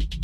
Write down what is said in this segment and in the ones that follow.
Und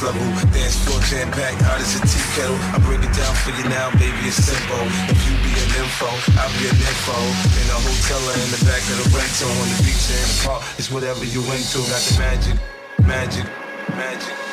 level. Dance floor jam packed, hot as a tea kettle. I break it down for you now, baby, it's simple. If you be an info, I'll be an info. In a hotel or in the back of the rental, on the beach or in the park, it's whatever you into. Got the magic, magic, magic.